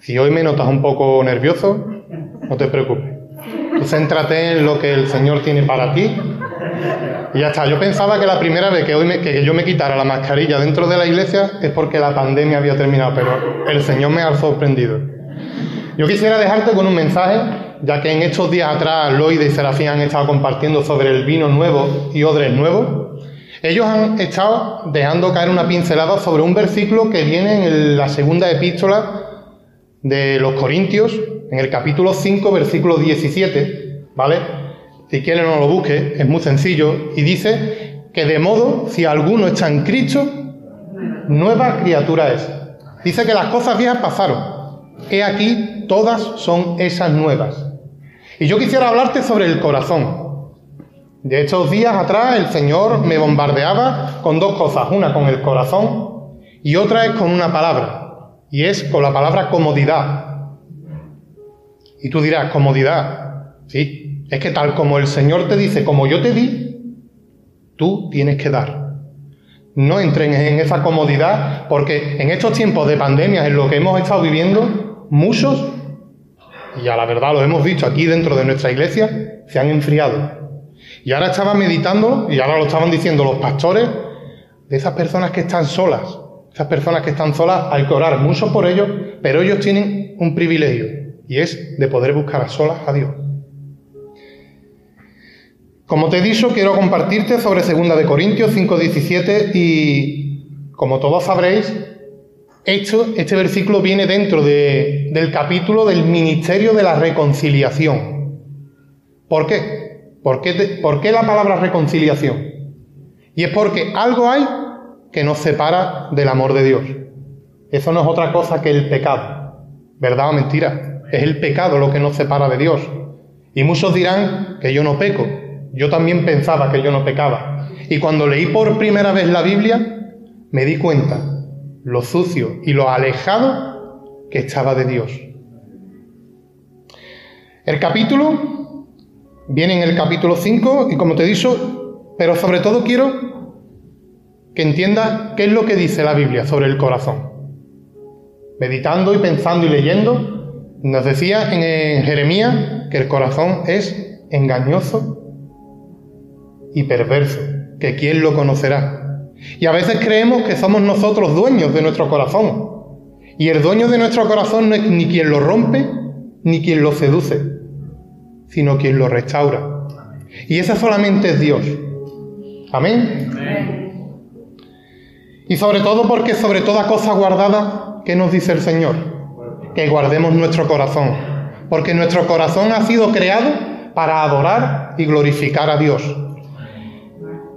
Si hoy me notas un poco nervioso, no te preocupes. Tú céntrate en lo que el Señor tiene para ti. Y ya está. Yo pensaba que la primera vez que, que yo me quitara la mascarilla dentro de la iglesia es porque la pandemia había terminado, pero el Señor me ha sorprendido. Yo quisiera dejarte con un mensaje, ya que en estos días atrás Loide y Serafín han estado compartiendo sobre el vino nuevo y odres nuevos. Ellos han estado dejando caer una pincelada sobre un versículo que viene en la segunda epístola de los Corintios, en el capítulo 5, versículo 17, ¿vale? Si quieren no lo busque, es muy sencillo, y dice que de modo, si alguno está en Cristo, nueva criatura es. Dice que las cosas viejas pasaron, He aquí, todas son esas nuevas. Y yo quisiera hablarte sobre el corazón. De estos días atrás el Señor me bombardeaba con dos cosas, una con el corazón y otra es con una palabra, y es con la palabra comodidad. Y tú dirás, comodidad, sí, es que tal como el Señor te dice, como yo te di, tú tienes que dar. No entren en esa comodidad, porque en estos tiempos de pandemia, en lo que hemos estado viviendo, muchos, y a la verdad lo hemos visto aquí dentro de nuestra iglesia, se han enfriado. Y ahora estaba meditando, y ahora lo estaban diciendo los pastores, de esas personas que están solas. Esas personas que están solas que orar mucho por ellos, pero ellos tienen un privilegio, y es de poder buscar a solas a Dios. Como te he dicho, quiero compartirte sobre 2 de Corintios 5:17 y como todos sabréis, este versículo viene dentro del capítulo del ministerio de la reconciliación. ¿Por qué? ¿Por qué, ¿Por qué la palabra reconciliación? Y es porque algo hay que nos separa del amor de Dios. Eso no es otra cosa que el pecado. ¿Verdad o mentira? Es el pecado lo que nos separa de Dios. Y muchos dirán que yo no peco. Yo también pensaba que yo no pecaba. Y cuando leí por primera vez la Biblia, me di cuenta lo sucio y lo alejado que estaba de Dios. El capítulo viene en el capítulo 5 y como te he dicho, pero sobre todo quiero que entiendas qué es lo que dice la Biblia sobre el corazón. Meditando y pensando y leyendo, nos decía en Jeremías que el corazón es engañoso y perverso, que quién lo conocerá. Y a veces creemos que somos nosotros dueños de nuestro corazón. Y el dueño de nuestro corazón no es ni quien lo rompe, ni quien lo seduce, sino quien lo restaura. Y ese solamente es Dios. Amén. Y sobre todo porque sobre toda cosa guardada, ¿qué nos dice el Señor? Que guardemos nuestro corazón. Porque nuestro corazón ha sido creado para adorar y glorificar a Dios.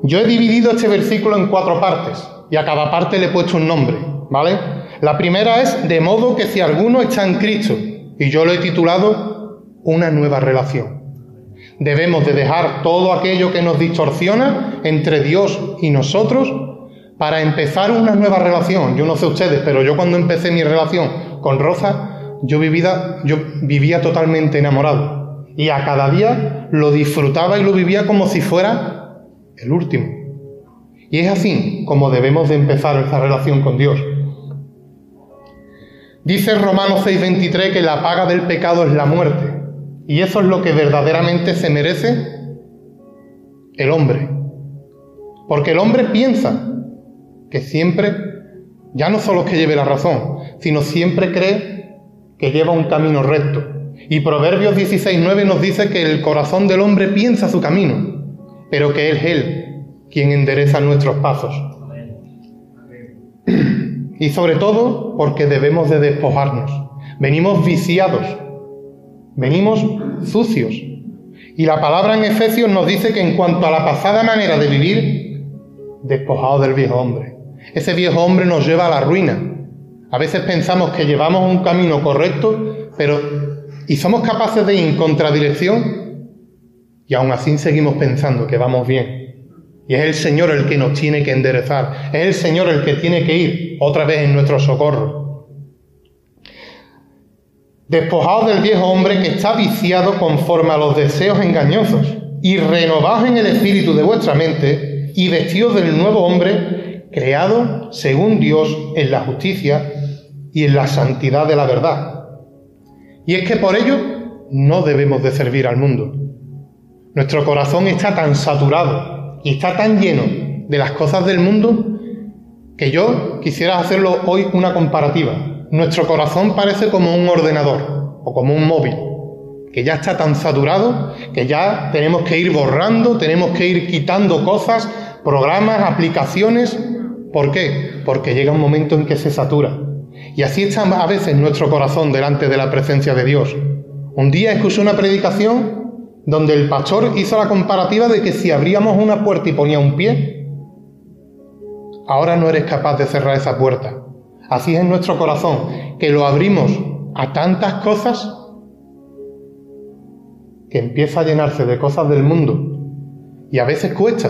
Yo he dividido este versículo en cuatro partes y a cada parte le he puesto un nombre, ¿vale? La primera es de modo que si alguno está en Cristo y yo lo he titulado una nueva relación. Debemos de dejar todo aquello que nos distorsiona entre Dios y nosotros para empezar una nueva relación. Yo no sé ustedes, pero yo cuando empecé mi relación con Rosa, yo vivía, totalmente enamorado. Y a cada día lo disfrutaba y lo vivía como si fuera el último. Y es así como debemos de empezar esta relación con Dios. Dice Romanos 6:23 que la paga del pecado es la muerte. Y eso es lo que verdaderamente se merece el hombre. Porque el hombre piensa que siempre, ya no solo que lleve la razón, sino siempre cree que lleva un camino recto. Y Proverbios 16:9 nos dice que el corazón del hombre piensa su camino pero que es Él quien endereza nuestros pasos. Y sobre todo porque debemos de despojarnos. Venimos viciados, venimos sucios. Y la palabra en Efesios nos dice que en cuanto a la pasada manera de vivir, despojados del viejo hombre. Ese viejo hombre nos lleva a la ruina. A veces pensamos que llevamos un camino correcto, pero y somos capaces de ir en contradirección y aún así seguimos pensando que vamos bien. Y es el Señor el que nos tiene que enderezar. Es el Señor el que tiene que ir otra vez en nuestro socorro. Despojados del viejo hombre que está viciado conforme a los deseos engañosos y renovados en el espíritu de vuestra mente y vestidos del nuevo hombre creado según Dios en la justicia y en la santidad de la verdad. Y es que por ello no debemos de servir al mundo. Nuestro corazón está tan saturado y está tan lleno de las cosas del mundo que yo quisiera hacerlo hoy una comparativa. Nuestro corazón parece como un ordenador o como un móvil, que ya está tan saturado que ya tenemos que ir borrando, tenemos que ir quitando cosas, programas, aplicaciones. ¿Por qué? Porque llega un momento en que se satura. Y así está a veces nuestro corazón delante de la presencia de Dios. Un día escuché una predicación donde el pastor hizo la comparativa de que si abríamos una puerta y ponía un pie, ahora no eres capaz de cerrar esa puerta. Así es en nuestro corazón, que lo abrimos a tantas cosas que empieza a llenarse de cosas del mundo. Y a veces cuesta.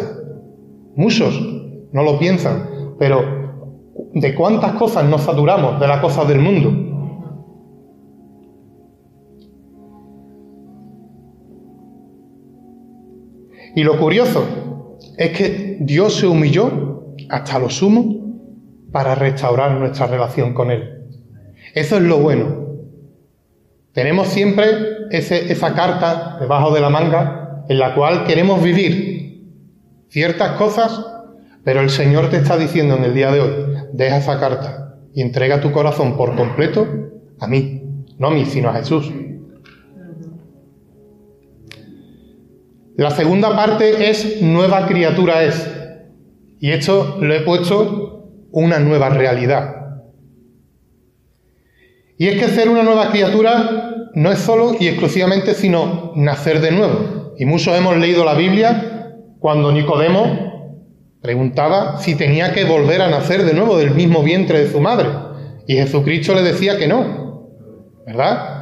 Muchos no lo piensan, pero de cuántas cosas nos saturamos de las cosas del mundo. Y lo curioso es que Dios se humilló hasta lo sumo para restaurar nuestra relación con Él. Eso es lo bueno. Tenemos siempre esa carta debajo de la manga en la cual queremos vivir ciertas cosas pero el Señor te está diciendo en el día de hoy, deja esa carta y entrega tu corazón por completo a mí, no a mí, sino a Jesús. La segunda parte es nueva criatura es. Y esto lo he puesto una nueva realidad. Y es que ser una nueva criatura no es solo y exclusivamente sino nacer de nuevo. Y muchos hemos leído la Biblia cuando Nicodemo Preguntaba si tenía que volver a nacer de nuevo del mismo vientre de su madre. Y Jesucristo le decía que no. ¿Verdad?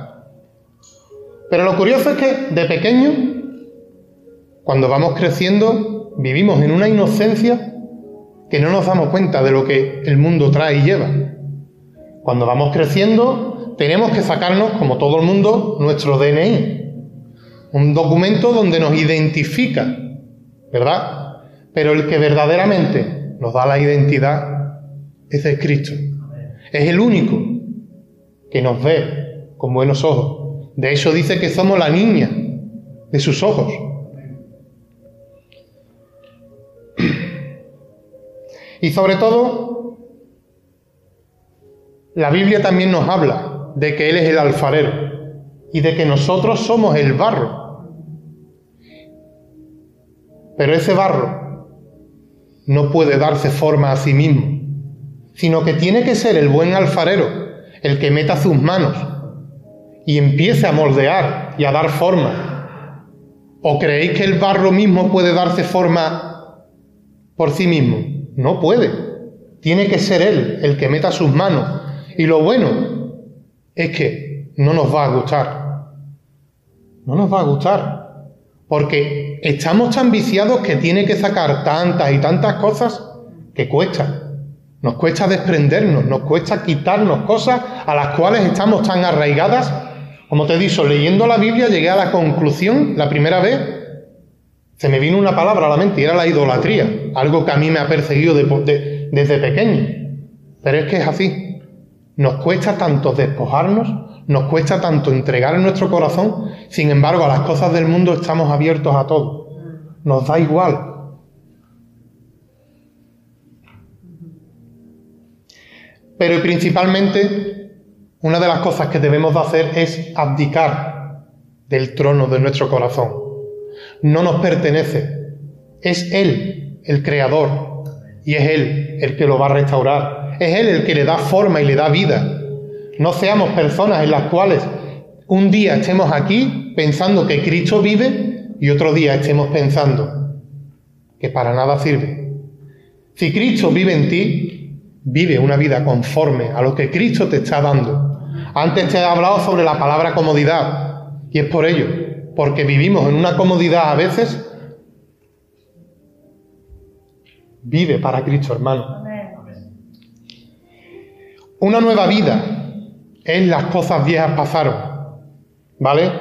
Pero lo curioso es que de pequeño, cuando vamos creciendo, vivimos en una inocencia que no nos damos cuenta de lo que el mundo trae y lleva. Cuando vamos creciendo, tenemos que sacarnos, como todo el mundo, nuestro DNI. Un documento donde nos identifica, ¿verdad? Pero el que verdaderamente nos da la identidad es el Cristo. Es el único que nos ve con buenos ojos. De hecho dice que somos la niña de sus ojos. Y sobre todo, la Biblia también nos habla de que Él es el alfarero y de que nosotros somos el barro. Pero ese barro no puede darse forma a sí mismo, sino que tiene que ser el buen alfarero el que meta sus manos y empiece a moldear y a dar forma. ¿O creéis que el barro mismo puede darse forma por sí mismo? No puede. Tiene que ser él el que meta sus manos. Y lo bueno es que no nos va a gustar. No nos va a gustar. Porque estamos tan viciados que tiene que sacar tantas y tantas cosas que cuesta. Nos cuesta desprendernos, nos cuesta quitarnos cosas a las cuales estamos tan arraigadas. Como te he dicho, leyendo la Biblia llegué a la conclusión la primera vez, se me vino una palabra a la mente y era la idolatría, algo que a mí me ha perseguido desde pequeño. Pero es que es así. Nos cuesta tanto despojarnos nos cuesta tanto entregar en nuestro corazón, sin embargo a las cosas del mundo estamos abiertos a todo. Nos da igual. Pero principalmente, una de las cosas que debemos de hacer es abdicar del trono de nuestro corazón. No nos pertenece. Es Él el creador y es Él el que lo va a restaurar. Es Él el que le da forma y le da vida. No seamos personas en las cuales un día estemos aquí pensando que Cristo vive y otro día estemos pensando que para nada sirve. Si Cristo vive en ti, vive una vida conforme a lo que Cristo te está dando. Antes te he hablado sobre la palabra comodidad y es por ello, porque vivimos en una comodidad a veces. Vive para Cristo, hermano. Una nueva vida es las cosas viejas pasaron. ¿Vale?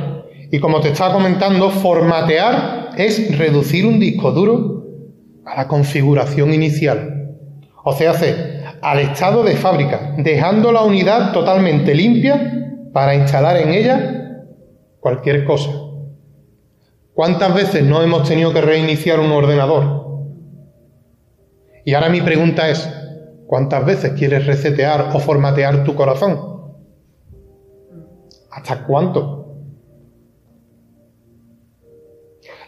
Y como te estaba comentando, formatear es reducir un disco duro a la configuración inicial. O sea, al estado de fábrica, dejando la unidad totalmente limpia para instalar en ella cualquier cosa. ¿Cuántas veces no hemos tenido que reiniciar un ordenador? Y ahora mi pregunta es, ¿cuántas veces quieres resetear o formatear tu corazón? ¿Hasta cuánto?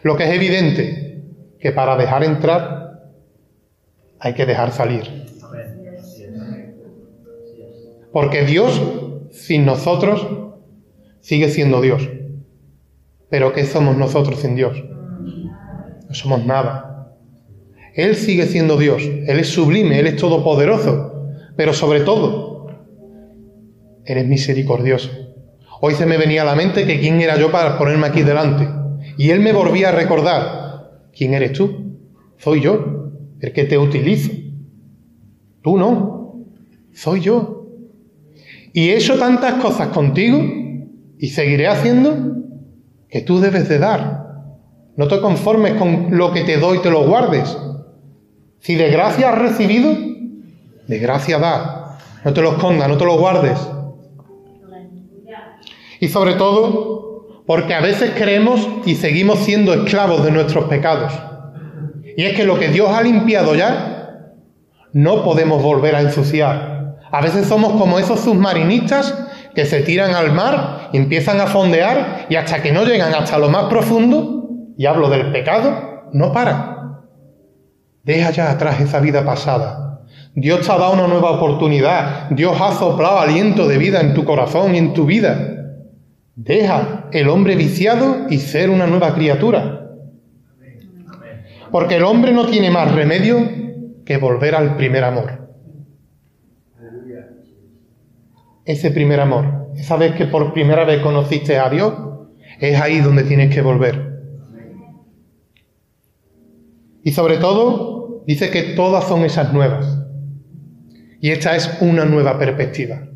Lo que es evidente, que para dejar entrar hay que dejar salir. Porque Dios, sin nosotros, sigue siendo Dios. Pero ¿qué somos nosotros sin Dios? No somos nada. Él sigue siendo Dios. Él es sublime, Él es todopoderoso. Pero sobre todo, Él es misericordioso. Hoy se me venía a la mente que quién era yo para ponerme aquí delante. Y Él me volvía a recordar, ¿quién eres tú? Soy yo, el que te utilizo. Tú no, soy yo. Y he hecho tantas cosas contigo y seguiré haciendo que tú debes de dar. No te conformes con lo que te doy te lo guardes. Si de gracia has recibido, de gracia da. No te lo escondas, no te lo guardes. Y sobre todo, porque a veces creemos y seguimos siendo esclavos de nuestros pecados. Y es que lo que Dios ha limpiado ya, no podemos volver a ensuciar. A veces somos como esos submarinistas que se tiran al mar empiezan a fondear y hasta que no llegan hasta lo más profundo, y hablo del pecado, no para. Deja ya atrás esa vida pasada. Dios te ha dado una nueva oportunidad. Dios ha soplado aliento de vida en tu corazón y en tu vida. Deja el hombre viciado y ser una nueva criatura. Porque el hombre no tiene más remedio que volver al primer amor. ese primer amor, esa vez que por primera vez conociste a Dios, es ahí donde tienes que volver. Y sobre todo, dice que todas son esas nuevas. Y esta es una nueva perspectiva.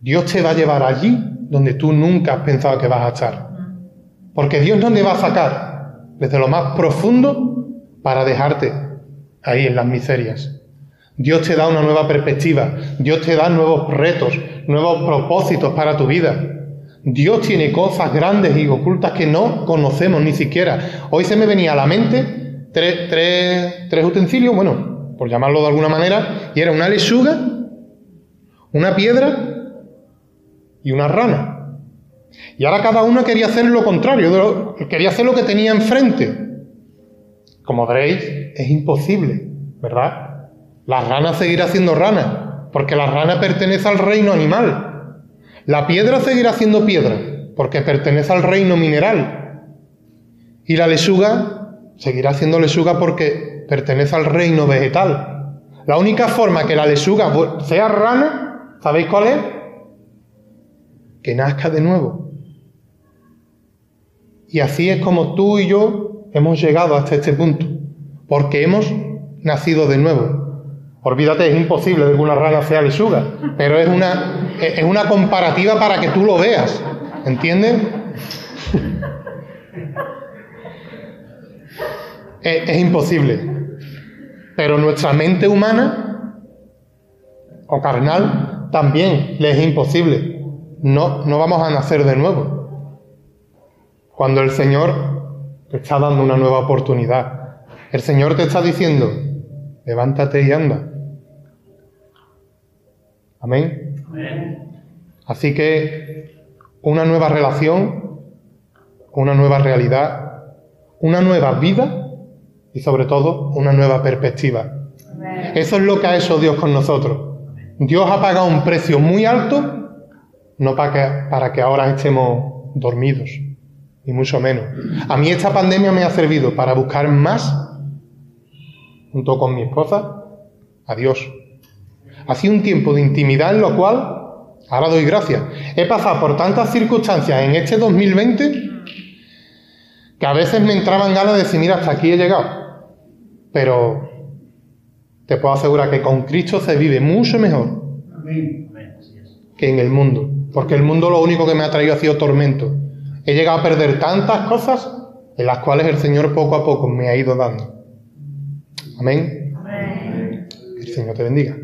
Dios te va a llevar allí donde tú nunca has pensado que vas a estar. Porque Dios no te va a sacar desde lo más profundo para dejarte ahí en las miserias. Dios te da una nueva perspectiva, Dios te da nuevos retos, nuevos propósitos para tu vida. Dios tiene cosas grandes y ocultas que no conocemos ni siquiera. Hoy se me venía a la mente tres, tres, utensilios, bueno, por llamarlo de alguna manera, y era una lechuga, una piedra y una rana. Y ahora cada uno quería hacer lo contrario, quería hacer lo que tenía enfrente. Como veréis, es imposible, ¿verdad? La rana seguirá siendo rana, porque la rana pertenece al reino animal. La piedra seguirá siendo piedra, porque pertenece al reino mineral. Y la lechuga seguirá siendo lechuga porque pertenece al reino vegetal. La única forma que la lechuga sea rana, ¿sabéis cuál es? Que nazca de nuevo. Y así es como tú y yo hemos llegado hasta este punto, porque hemos nacido de nuevo. Olvídate, es imposible de que una rana sea lechuga, pero es una, es una comparativa para que tú lo veas. ¿Entiendes? es, es, imposible. Pero nuestra mente humana o carnal también le es imposible. No, no vamos a nacer de nuevo. Cuando el Señor te está dando una nueva oportunidad, el Señor te está diciendo, levántate y anda. Amén. Así que una nueva relación, una nueva realidad, una nueva vida y sobre todo una nueva perspectiva. Eso es lo que ha hecho Dios con nosotros. Dios ha pagado un precio muy alto, no para que, para que ahora estemos dormidos, ni mucho menos. A mí esta pandemia me ha servido para buscar más, junto con mi esposa, a Dios. Ha sido un tiempo de intimidad en lo cual, ahora doy gracias, he pasado por tantas circunstancias en este 2020 que a veces me entraban ganas de decir, mira, hasta aquí he llegado. Pero te puedo asegurar que con Cristo se vive mucho mejor que en el mundo. Porque el mundo lo único que me ha traído ha sido tormento. He llegado a perder tantas cosas en las cuales el Señor poco a poco me ha ido dando. Amén. El Señor te bendiga.